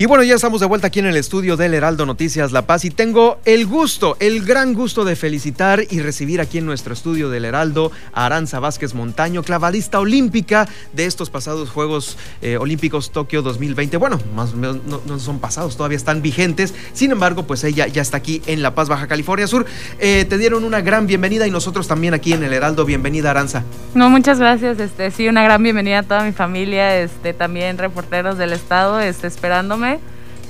Y bueno, ya estamos de vuelta aquí en el estudio del Heraldo Noticias La Paz y tengo el gusto, el gran gusto de felicitar y recibir aquí en nuestro estudio del Heraldo a Aranza Vázquez Montaño, clavadista olímpica de estos pasados Juegos eh, Olímpicos Tokio 2020. Bueno, más no, no, son pasados, todavía están vigentes. Sin embargo, pues ella ya está aquí en La Paz, Baja California Sur. Eh, te dieron una gran bienvenida y nosotros también aquí en el Heraldo. Bienvenida, Aranza. No, muchas gracias. Este, sí, una gran bienvenida a toda mi familia, este, también reporteros del estado, este, esperándome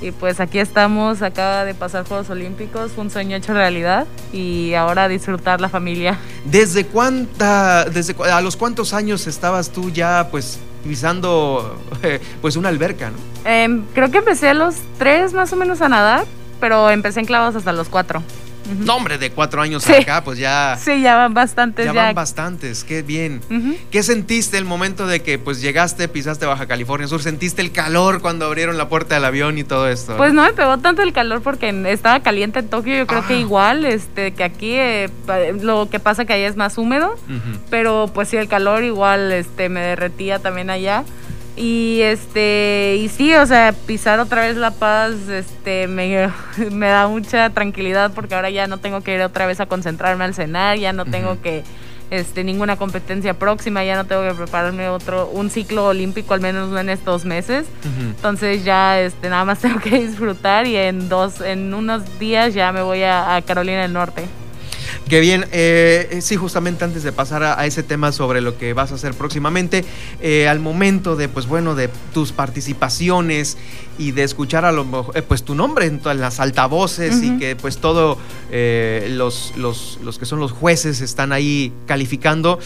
y pues aquí estamos, acaba de pasar Juegos Olímpicos, un sueño hecho realidad y ahora disfrutar la familia. ¿Desde cuánta, desde a los cuántos años estabas tú ya pues pisando pues una alberca? ¿no? Em, creo que empecé a los tres más o menos a nadar, pero empecé en clavos hasta los cuatro. No, hombre, de cuatro años acá, pues ya. Sí, ya van bastantes. Ya, van bastantes, qué bien. ¿Qué sentiste el momento de que pues llegaste, pisaste Baja California Sur? ¿Sentiste el calor cuando abrieron la puerta del avión y todo esto? Pues no me pegó tanto el calor porque estaba caliente en Tokio, yo creo que ah. igual, este, que aquí eh, lo que pasa que allá es más húmedo, pero pues sí, el calor igual este, me derretía también allá. Y este, y sí, o sea, pisar otra vez La Paz, este, me, me, da mucha tranquilidad porque ahora ya no tengo que ir otra vez a concentrarme al cenar, ya no tengo que, este, ninguna competencia próxima, ya no tengo que prepararme otro, un ciclo olímpico al menos en estos meses. Entonces ya, este, nada más tengo que disfrutar y en dos, en unos días ya me voy a Carolina del Norte. Qué bien, eh, eh, sí, justamente antes de pasar a, ese tema sobre lo que vas a hacer próximamente, eh, al momento de, pues bueno, de tus participaciones y de escuchar a lo mejor, pues tu nombre en, las altavoces y que pues todo los, los, los que son los jueces están ahí calificando,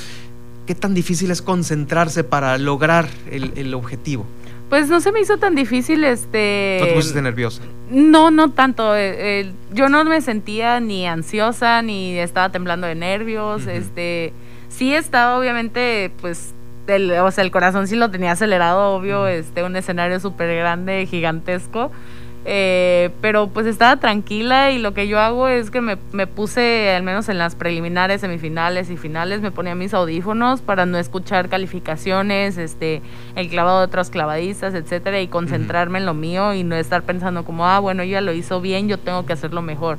¿qué tan difícil es concentrarse para lograr el, el objetivo? Pues no se me hizo tan difícil, este... ¿No te pusiste nerviosa? No, no tanto. Eh, eh, yo no me sentía ni ansiosa, ni estaba temblando de nervios, este... Sí estaba obviamente, pues, el, o sea, el corazón sí lo tenía acelerado, obvio, este, un escenario súper grande, gigantesco, eh, pero pues estaba tranquila y lo que yo hago es que me, me, puse, al menos en las preliminares, semifinales y finales, me ponía mis audífonos para no escuchar calificaciones, este, el clavado de otros clavadistas, etcétera, y concentrarme en lo mío y no estar pensando como, ah, bueno, ya lo hizo bien, yo tengo que hacerlo mejor.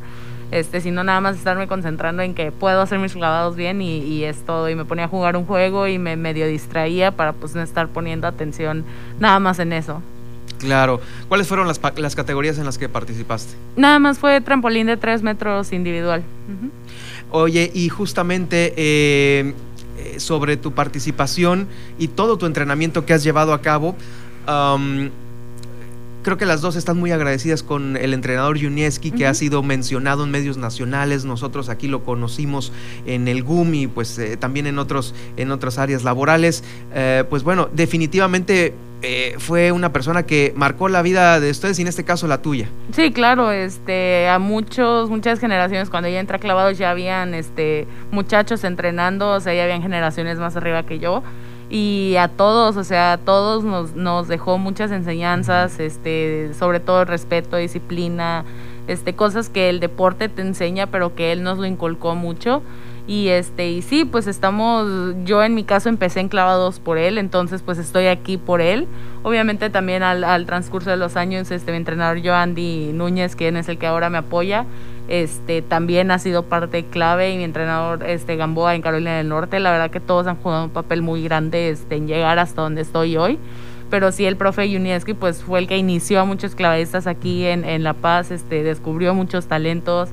Este, sino nada más estarme concentrando en que puedo hacer mis clavados bien y, y es todo. Y me ponía a jugar un juego y me medio distraía para pues no estar poniendo atención nada más en eso. Claro. ¿Cuáles fueron las, las, categorías en las que participaste? Nada más fue trampolín de tres metros individual. Oye, y justamente eh, eh, sobre tu participación y todo tu entrenamiento que has llevado a cabo, creo que las dos están muy agradecidas con el entrenador Junieski, que ha sido mencionado en medios nacionales. Nosotros aquí lo conocimos en el GUM y pues eh, también en, otros, en otras áreas laborales. Eh, pues bueno, definitivamente eh, fue una persona que marcó la vida de ustedes y en este caso la tuya. Sí, claro, este, a muchos, muchas generaciones cuando ella entra clavados ya habían este, muchachos entrenando, o sea, ya habían generaciones más arriba que yo y a todos, o sea, a todos nos, nos dejó muchas enseñanzas, este, sobre todo respeto, disciplina, este, cosas que el deporte te enseña, pero que él nos lo inculcó mucho. Y este, y sí, pues estamos, yo en mi caso empecé en clavados por él, entonces pues estoy aquí por él. Obviamente también al, transcurso de los años, este, mi entrenador Joandy Núñez, quien es el que ahora me apoya, este también ha sido parte clave y mi entrenador este Gamboa en Carolina del Norte la verdad que todos han jugado un papel muy grande este, en llegar hasta donde estoy hoy pero sí el profe Yunieski pues fue el que inició a muchos clavadistas aquí en, en La Paz este descubrió muchos talentos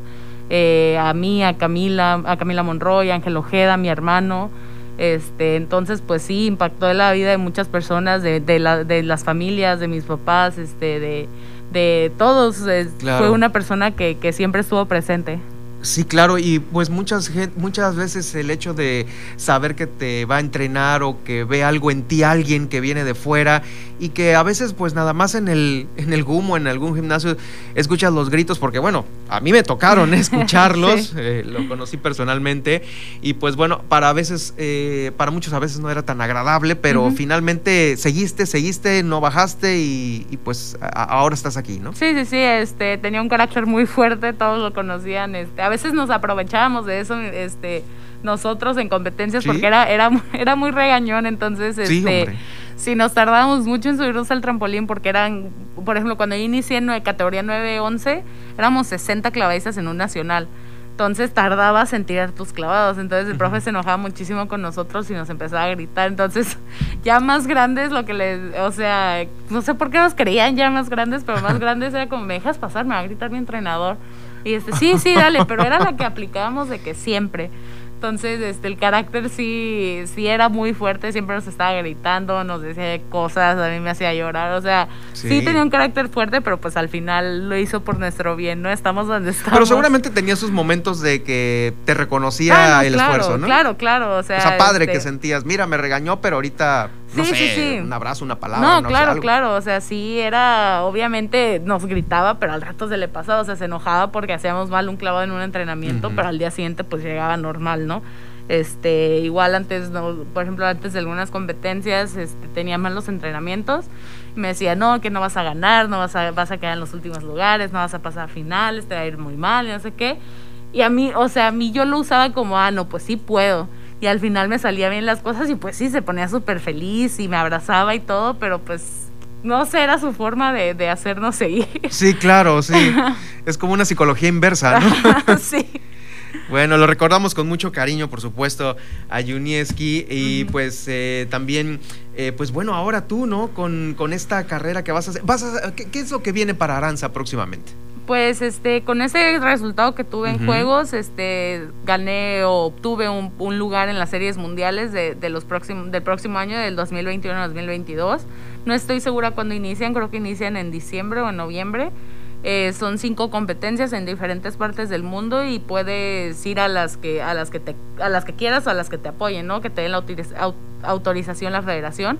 eh, a mí a Camila a Camila Monroy a Ángel Ojeda mi hermano este entonces pues sí impactó la vida de muchas personas de, de, la, de las familias de mis papás este de de todos. Fue una persona que, que siempre estuvo presente. Sí, claro, y pues muchas, muchas veces el hecho de saber que te va a entrenar o que ve algo en ti alguien que viene de fuera y que a veces pues nada más en el, en el GUM o en algún gimnasio escuchas los gritos, porque bueno, a mí me tocaron escucharlos, eh, lo conocí personalmente y pues bueno, para a veces, eh, para muchos a veces no era tan agradable, pero finalmente seguiste, seguiste, no bajaste y, pues ahora estás aquí, ¿no? Sí, sí, sí, este, tenía un carácter muy fuerte, todos lo conocían, este, a veces nos aprovechábamos de eso, este, nosotros en competencias porque era, era, era muy regañón, entonces este, si nos tardábamos mucho en subirnos al trampolín porque eran, por ejemplo, cuando yo inicié en categoría 9-11, éramos 60 clavadistas en un nacional. Entonces tardabas en tirar tus clavados. Entonces el profe se enojaba muchísimo con nosotros y nos empezaba a gritar. Entonces, ya más grandes, lo que les. O sea, no sé por qué nos creían ya más grandes, pero más grandes era como, me dejas pasar, me va a gritar mi entrenador. Y este, sí, sí, dale, pero era la que aplicábamos de que siempre. Entonces, este, el carácter sí, sí era muy fuerte, siempre nos estaba gritando, nos decía cosas, a mí me hacía llorar, o sea, sí. tenía un carácter fuerte, pero pues al final lo hizo por nuestro bien, ¿no? Estamos donde estamos. Pero seguramente tenía sus momentos de que te reconocía ah, el esfuerzo, ¿no? Claro, claro, o sea. O sea, padre que este sentías, mira, me regañó, pero ahorita no sí, sé, sí, un abrazo, una palabra. No, claro, claro. O sea, sí era, obviamente nos gritaba, pero al rato se le pasaba, o sea, se enojaba porque hacíamos mal un clavado en un entrenamiento, pero al día siguiente pues llegaba normal, ¿no? Este, igual antes, por ejemplo, antes de algunas competencias, este, tenía mal los entrenamientos. me decía, no, que no vas a ganar, no vas a, vas a quedar en los últimos lugares, no vas a pasar a finales, te va a ir muy mal, y no sé qué. Y a mí, o sea, a mí yo lo usaba como, ah, no, pues sí puedo y al final me salía bien las cosas y pues sí, se ponía súper feliz y me abrazaba y todo, pero pues no sé, era su forma de, de hacernos seguir. Sí, claro, sí. es como una psicología inversa, ¿no? sí. Bueno, lo recordamos con mucho cariño, por supuesto, a Junieski y pues eh, también, eh, pues bueno, ahora tú, ¿no? Con, con, esta carrera que vas a hacer, vas a, ¿qué, ¿qué, es lo que viene para Aranza próximamente? Pues este con ese resultado que tuve en juegos este gané o obtuve un, lugar en las series mundiales de, los próximos del próximo año del 2021-2022 no estoy segura cuándo inician creo que inician en diciembre o en noviembre. Eh, son cinco competencias en diferentes partes del mundo y puedes ir a las que a las que te a las que quieras o a las que te apoyen no que te den la autorización la federación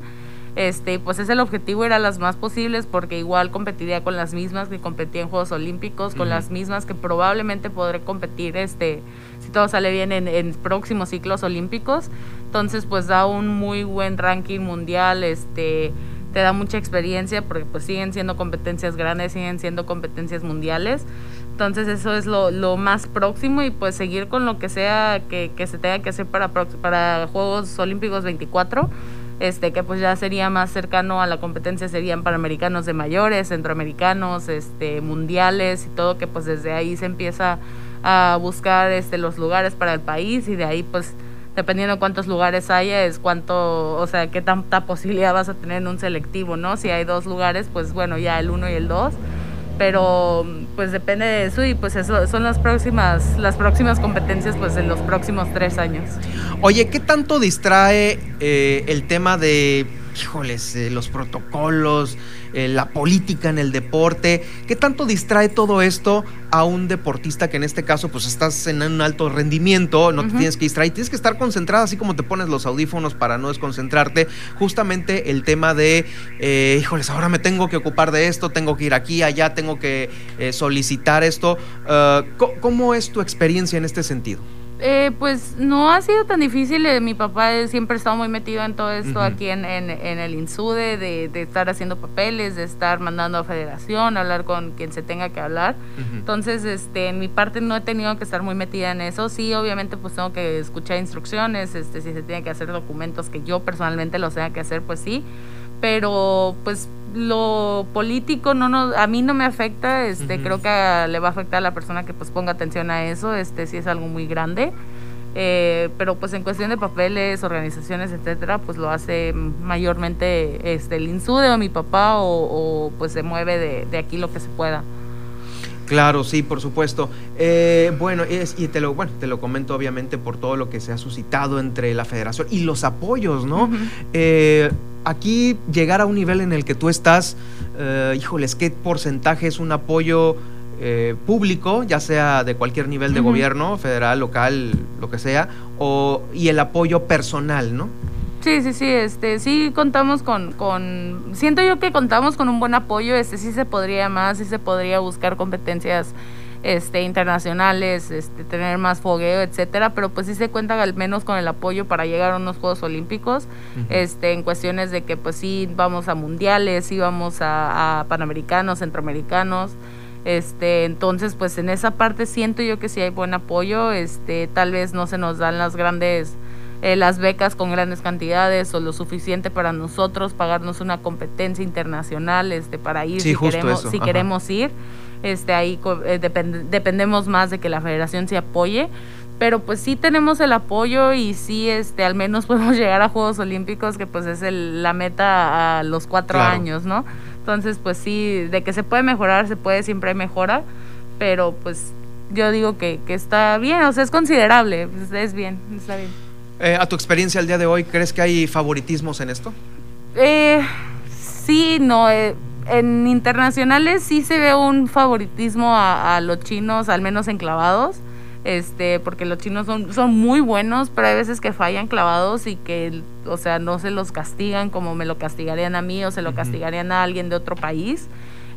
este, pues es el objetivo era las más posibles porque igual competiría con las mismas que competí en Juegos Olímpicos, con las mismas que probablemente podré competir este, si todo sale bien en, próximos ciclos olímpicos. Entonces pues da un muy buen ranking mundial, este, te da mucha experiencia porque pues siguen siendo competencias grandes, siguen siendo competencias mundiales. Entonces eso es lo, lo más próximo y pues seguir con lo que sea que, que se tenga que hacer para, para Juegos Olímpicos 24 este que pues ya sería más cercano a la competencia serían panamericanos de mayores, centroamericanos, este mundiales y todo que pues desde ahí se empieza a buscar este los lugares para el país y de ahí pues dependiendo cuántos lugares haya es cuánto, o sea, qué tanta posibilidad vas a tener en un selectivo, ¿no? Si hay dos lugares, pues bueno, ya el uno y el dos pero pues depende de eso y pues eso son las próximas las próximas competencias pues en los próximos tres años. Oye, ¿qué tanto distrae eh, el tema de híjoles, eh, los protocolos, eh, la política en el deporte, ¿qué tanto distrae todo esto a un deportista que en este caso pues estás en un alto rendimiento, no te tienes que distraer, tienes que estar concentrado así como te pones los audífonos para no desconcentrarte, justamente el tema de, eh, híjoles, ahora me tengo que ocupar de esto, tengo que ir aquí, allá, tengo que solicitar esto. ¿Cómo es tu experiencia en este sentido? Eh, pues no ha sido tan difícil. Eh, mi papá siempre ha estado muy metido en todo esto aquí en, el INSUDE, de, estar haciendo papeles, de estar mandando a federación, hablar con quien se tenga que hablar. Entonces, este, en mi parte no he tenido que estar muy metida en eso. Sí, obviamente, pues tengo que escuchar instrucciones, este, si se tiene que hacer documentos que yo personalmente los tenga que hacer, pues sí. Pero, pues lo político no nos, a mí no me afecta, este, creo que le va a afectar a la persona que pues ponga atención a eso, este, si es algo muy grande. Eh, pero pues en cuestión de papeles, organizaciones, etcétera, pues lo hace mayormente este, el INSUDE o mi papá o, pues se mueve de, de, aquí lo que se pueda. Claro, sí, por supuesto. Eh, bueno, es, y te lo, bueno, te lo comento obviamente por todo lo que se ha suscitado entre la federación y los apoyos, ¿no? Aquí llegar a un nivel en el que tú estás, eh, híjoles, ¿qué porcentaje es un apoyo eh, público, ya sea de cualquier nivel de gobierno, federal, local, lo que sea, o, y el apoyo personal, ¿no? Sí, sí, sí, este, sí contamos con, con, siento yo que contamos con un buen apoyo, este, sí se podría más, sí se podría buscar competencias este, internacionales, este, tener más fogueo, etcétera, pero pues sí se cuenta al menos con el apoyo para llegar a unos Juegos Olímpicos, este, en cuestiones de que pues sí vamos a mundiales, sí vamos a, Panamericanos, Centroamericanos, Este, entonces, pues en esa parte siento yo que sí hay buen apoyo, este, tal vez no se nos dan las grandes eh, las becas con grandes cantidades o lo suficiente para nosotros pagarnos una competencia internacional este para ir si queremos si queremos ir este ahí eh, dependemos más de que la federación se apoye pero pues sí tenemos el apoyo y sí este al menos podemos llegar a Juegos Olímpicos que pues es la meta a los cuatro años no entonces pues sí de que se puede mejorar se puede siempre mejorar pero pues yo digo que, que está bien o sea es considerable pues, es bien está bien eh, a tu experiencia al día de hoy, ¿crees que hay favoritismos en esto? Eh, sí, no. Eh, en internacionales sí se ve un favoritismo a, los chinos, al menos en clavados. Este, porque los chinos son, son muy buenos, pero hay veces que fallan clavados y que, o sea, no se los castigan como me lo castigarían a mí o se lo castigarían a alguien de otro país.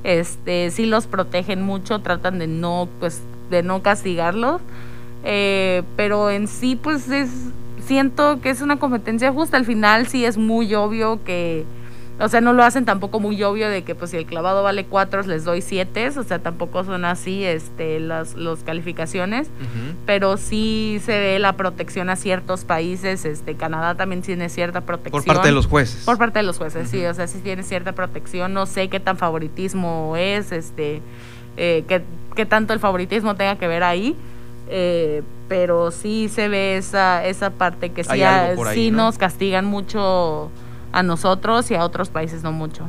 Este, sí los protegen mucho, tratan de no, pues, de no castigarlos. pero en sí, pues es, siento que es una competencia justa. Al final sí es muy obvio que, o sea, no lo hacen tampoco muy obvio de que pues si el clavado vale cuatro les doy siete, o sea, tampoco son así este las los calificaciones, pero sí se ve la protección a ciertos países, este Canadá también tiene cierta protección. Por parte de los jueces. Por parte de los jueces, sí, o sea, sí tiene cierta protección, no sé qué tan favoritismo es, este, eh, qué, qué tanto el favoritismo tenga que ver ahí eh, pero sí se ve esa, esa parte que sí, sí nos castigan mucho a nosotros y a otros países no mucho.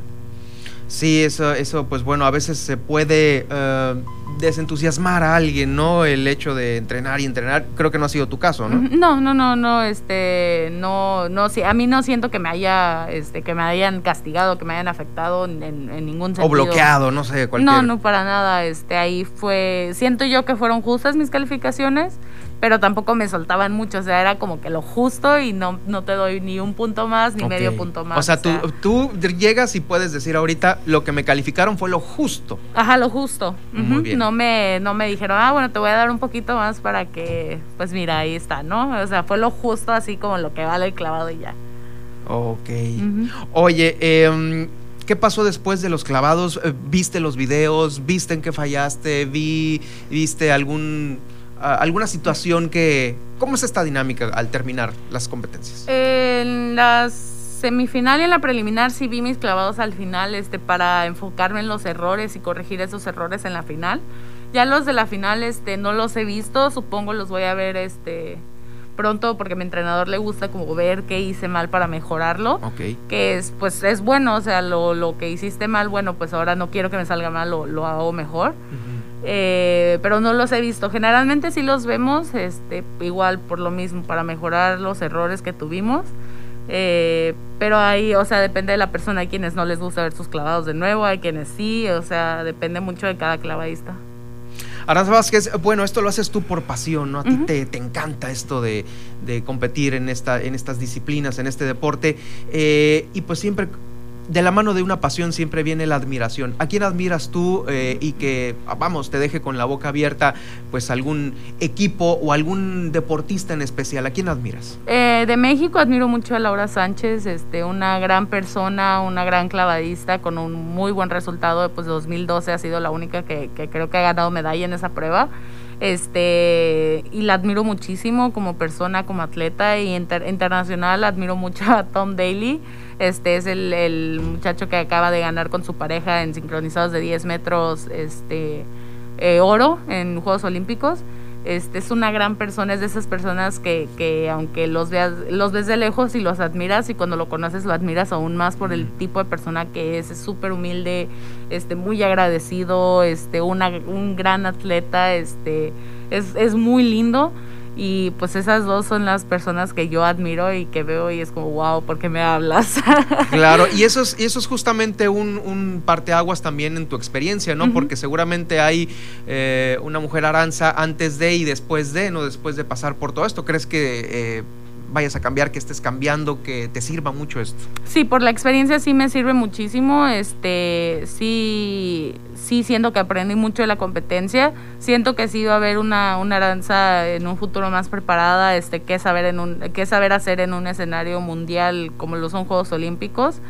Sí, eso, eso pues bueno, a veces se puede eh, desentusiasmar a alguien, ¿no? El hecho de entrenar y entrenar, creo que no ha sido tu caso, ¿no? No, no, no, no, este, no, no, sí, a mí no siento que me haya, este, que me hayan castigado, que me hayan afectado en, en ningún sentido. O bloqueado, no sé, cualquier. No, no, para nada, este, ahí fue, siento yo que fueron justas mis calificaciones, pero tampoco me soltaban mucho, o sea, era como que lo justo y no, no te doy ni un punto más ni medio punto más. O sea, tú, tú llegas y puedes decir ahorita, lo que me calificaron fue lo justo. Ajá, lo justo. No, me, no me dijeron, ah, bueno, te voy a dar un poquito más para que, pues mira, ahí está, ¿no? O sea, fue lo justo, así como lo que vale el clavado y ya. Ok. Oye, eh, ¿Qué pasó después de los clavados? Eh, ¿Viste los videos? ¿Viste en qué fallaste? Vi, ¿Viste algún alguna situación que... ¿Cómo es esta dinámica al terminar las competencias? En las semifinal y en la preliminar sí vi mis clavados al final este, para enfocarme en los errores y corregir esos errores en la final. Ya los de la final este, no los he visto, supongo los voy a ver este, pronto porque a mi entrenador le gusta como ver qué hice mal para mejorarlo. Que es, pues es bueno, o sea, lo, lo, que hiciste mal, bueno, pues ahora no quiero que me salga mal, lo, lo hago mejor. Eh, pero no los he visto. Generalmente sí los vemos, este, igual por lo mismo, para mejorar los errores que tuvimos. Eh, pero ahí, o sea, depende de la persona. Hay quienes no les gusta ver sus clavados de nuevo, hay quienes sí, o sea, depende mucho de cada clavadista. Aranza Vázquez, bueno, esto lo haces tú por pasión, ¿no? A ti te, te, encanta esto de, de, competir en, esta, en estas disciplinas, en este deporte. Eh, y pues siempre de la mano de una pasión siempre viene la admiración. ¿A quién admiras tú eh, y que, vamos, te deje con la boca abierta, pues algún equipo o algún deportista en especial? ¿A quién admiras? Eh, de México admiro mucho a Laura Sánchez, este, una gran persona, una gran clavadista con un muy buen resultado. Pues 2012 ha sido la única que, creo que ha ganado medalla en esa prueba este y la admiro muchísimo como persona, como atleta y internacional admiro mucho a Tom Daly este es el, muchacho que acaba de ganar con su pareja en sincronizados de 10 metros este, eh, oro en Juegos Olímpicos. Este, es una gran persona, es de esas personas que, que, aunque los veas, los ves de lejos y los admiras y cuando lo conoces lo admiras aún más por el tipo de persona que es, es súper humilde, este, muy agradecido, este, una, un gran atleta, este, es, es muy lindo. Y pues esas dos son las personas que yo admiro y que veo y es como, wow, ¿por qué me hablas? claro, y eso es, y eso es justamente un, un parteaguas también en tu experiencia, ¿no? Porque seguramente hay eh, una mujer aranza antes de y después de, ¿no? Después de pasar por todo esto. ¿Crees que... Eh, vayas a cambiar, que estés cambiando, que te sirva mucho esto. Sí, por la experiencia sí me sirve muchísimo. Este, sí, sí siento que aprendí mucho de la competencia. Siento que sí va a haber una, una danza en un futuro más preparada, este, que saber en un, que saber hacer en un escenario mundial como lo son Juegos Olímpicos.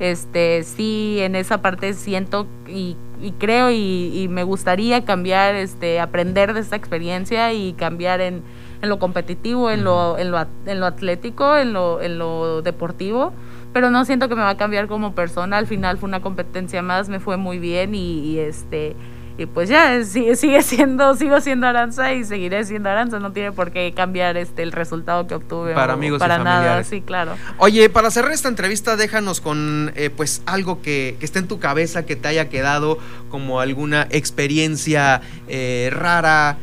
Este, sí, en esa parte siento y creo y, me gustaría cambiar, este, aprender de esta experiencia y cambiar en, en lo competitivo, en lo, en lo, en lo atlético, en lo, en lo deportivo pero no siento que me va a cambiar como persona. Al final fue una competencia más, me fue muy bien y, este y pues ya sigue, sigue siendo sigo siendo Aranza y seguiré siendo Aranza. No tiene por qué cambiar este el resultado que obtuve para amigos para y nada sí claro. Oye para cerrar esta entrevista déjanos con eh, pues algo que, que, esté en tu cabeza que te haya quedado como alguna experiencia eh, rara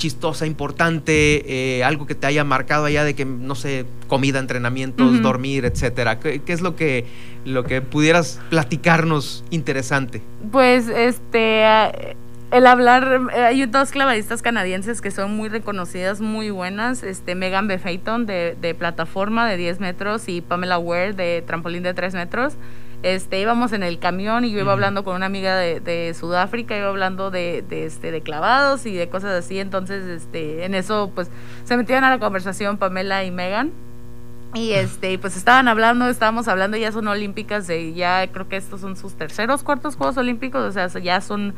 chistosa, importante, eh, algo que te haya marcado allá de que, no sé, comida, entrenamientos, dormir, etcétera? ¿Qué, es lo que, lo que pudieras platicarnos interesante? Pues, este, el hablar, hay dos clavadistas canadienses que son muy reconocidas, muy buenas, este, Megan Befayton de, de plataforma de 10 metros y Pamela Ware de trampolín de 3 metros este, íbamos en el camión y yo iba hablando con una amiga de, Sudáfrica, iba hablando de, este, de clavados y de cosas así, entonces este, en eso pues se metían a la conversación Pamela y Megan. Y este, pues estaban hablando, estábamos hablando, ya son olímpicas, de, ya creo que estos son sus terceros, cuartos Juegos Olímpicos, o sea, ya son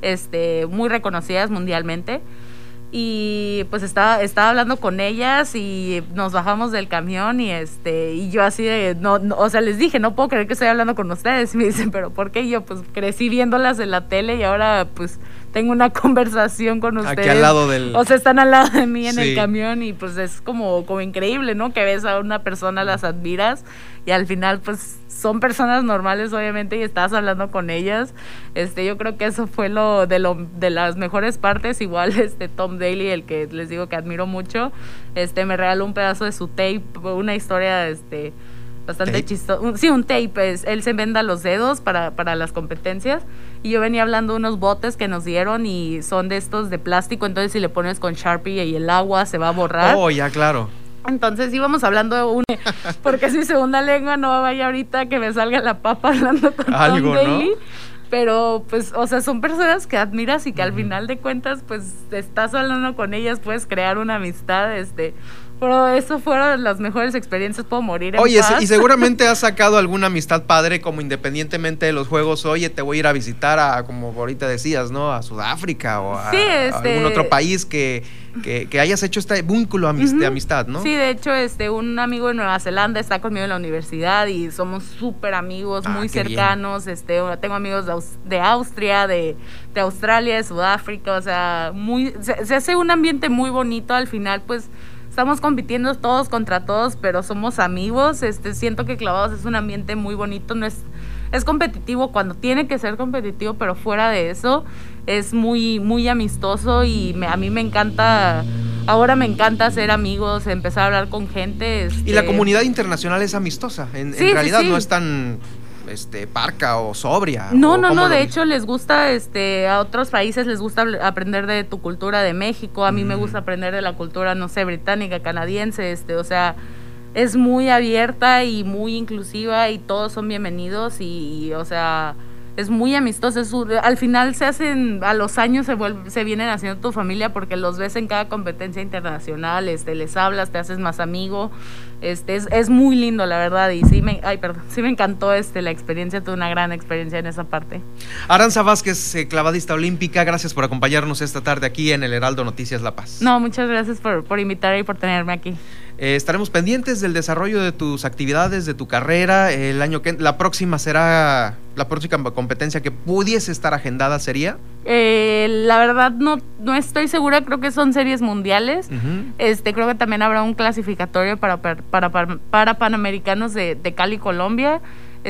este, muy reconocidas mundialmente y pues estaba, estaba hablando con ellas y nos bajamos del camión y este y yo así de no, o sea les dije no puedo creer que estoy hablando con ustedes. Y me dicen pero por qué y yo pues crecí viéndolas en la tele y ahora pues tengo una conversación con ustedes aquí al lado del o sea están al lado de mí en el camión y pues es como como increíble no que ves a una persona las admiras y al final pues son personas normales obviamente y estás hablando con ellas. Este, yo creo que eso fue lo de lo de las mejores partes, igual este Tom Daly, el que les digo que admiro mucho, este me regaló un pedazo de su tape, una historia este bastante chistosa. Sí, un tape, es, él se venda los dedos para, para las competencias y yo venía hablando de unos botes que nos dieron y son de estos de plástico, entonces si le pones con Sharpie y el agua se va a borrar. Oh, ya, claro. Entonces íbamos hablando de un porque es mi segunda lengua, no vaya ahorita que me salga la papa hablando con Algo, Tom Daly. Pero pues, o sea, son personas que admiras y que al final de cuentas, pues estás hablando con ellas, puedes crear una amistad, este, pero eso fueron las mejores experiencias, puedo morir en Oye, y seguramente has sacado alguna amistad padre, como independientemente de los juegos, oye, te voy a ir a visitar a, como ahorita decías, ¿no? A Sudáfrica o a, este algún otro país que, que, hayas hecho este vínculo de amistad, ¿no? Sí, de hecho, este, un amigo de Nueva Zelanda está conmigo en la universidad y somos súper amigos, ah, muy cercanos. Este, tengo amigos de, Austria, de, Australia, de Sudáfrica, o sea, muy, se hace un ambiente muy bonito al final, pues estamos compitiendo todos contra todos, pero somos amigos. Este, siento que Clavados es un ambiente muy bonito, no es es competitivo cuando tiene que ser competitivo, pero fuera de eso es muy muy amistoso y a mí me encanta ahora me encanta hacer amigos, empezar a hablar con gente. Y la este comunidad internacional es amistosa, en, realidad no es tan este parca o sobria. No, no, no, de hecho les gusta este a otros países les gusta aprender de tu cultura de México, a mí me mm. gusta aprender de la cultura no sé, británica, canadiense, este, o sea, es muy abierta y muy inclusiva y todos son bienvenidos y o sea, es muy amistoso. al final se hacen, a los años se, se vienen haciendo tu familia porque los ves en cada competencia internacional, este, les hablas, te haces más amigo. Este, es, es muy lindo, la verdad, y sí me, ay, perdón, sí me encantó este, la experiencia, tuve una gran experiencia en esa parte. Aranza Vázquez, eh, clavadista olímpica, gracias por acompañarnos esta tarde aquí en el Heraldo Noticias La Paz. No, muchas gracias por, por invitarme y por tenerme aquí. Eh, estaremos pendientes del desarrollo de tus actividades, de tu carrera. El año que la próxima será la próxima competencia que pudiese estar agendada sería. Eh, la verdad no no estoy segura. Creo que son series mundiales. Este creo que también habrá un clasificatorio para para, para, panamericanos de, de Cali, Colombia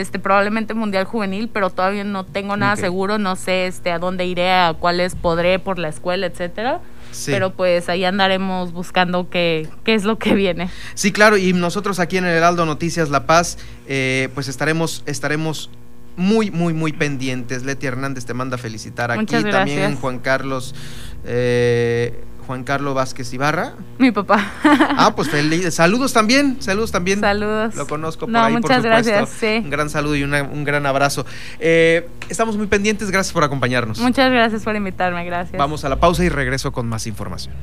este probablemente mundial juvenil, pero todavía no tengo nada seguro, no sé este a dónde iré, a cuáles podré por la escuela, etcétera. Pero pues ahí andaremos buscando qué, qué es lo que viene. Sí, claro, y nosotros aquí en el Heraldo Noticias La Paz, eh, pues estaremos, estaremos muy, muy, muy pendientes. Leti Hernández te manda felicitar aquí. También Juan Carlos. Eh, Juan Carlos Vázquez Ibarra. Mi papá. Ah, pues feliz. Saludos también, saludos también. Saludos. Lo conozco por ahí, muchas por supuesto. gracias. Sí. Un gran saludo y un gran abrazo. Eh, estamos muy pendientes, gracias por acompañarnos. Muchas gracias por invitarme, gracias. Vamos a la pausa y regreso con más información.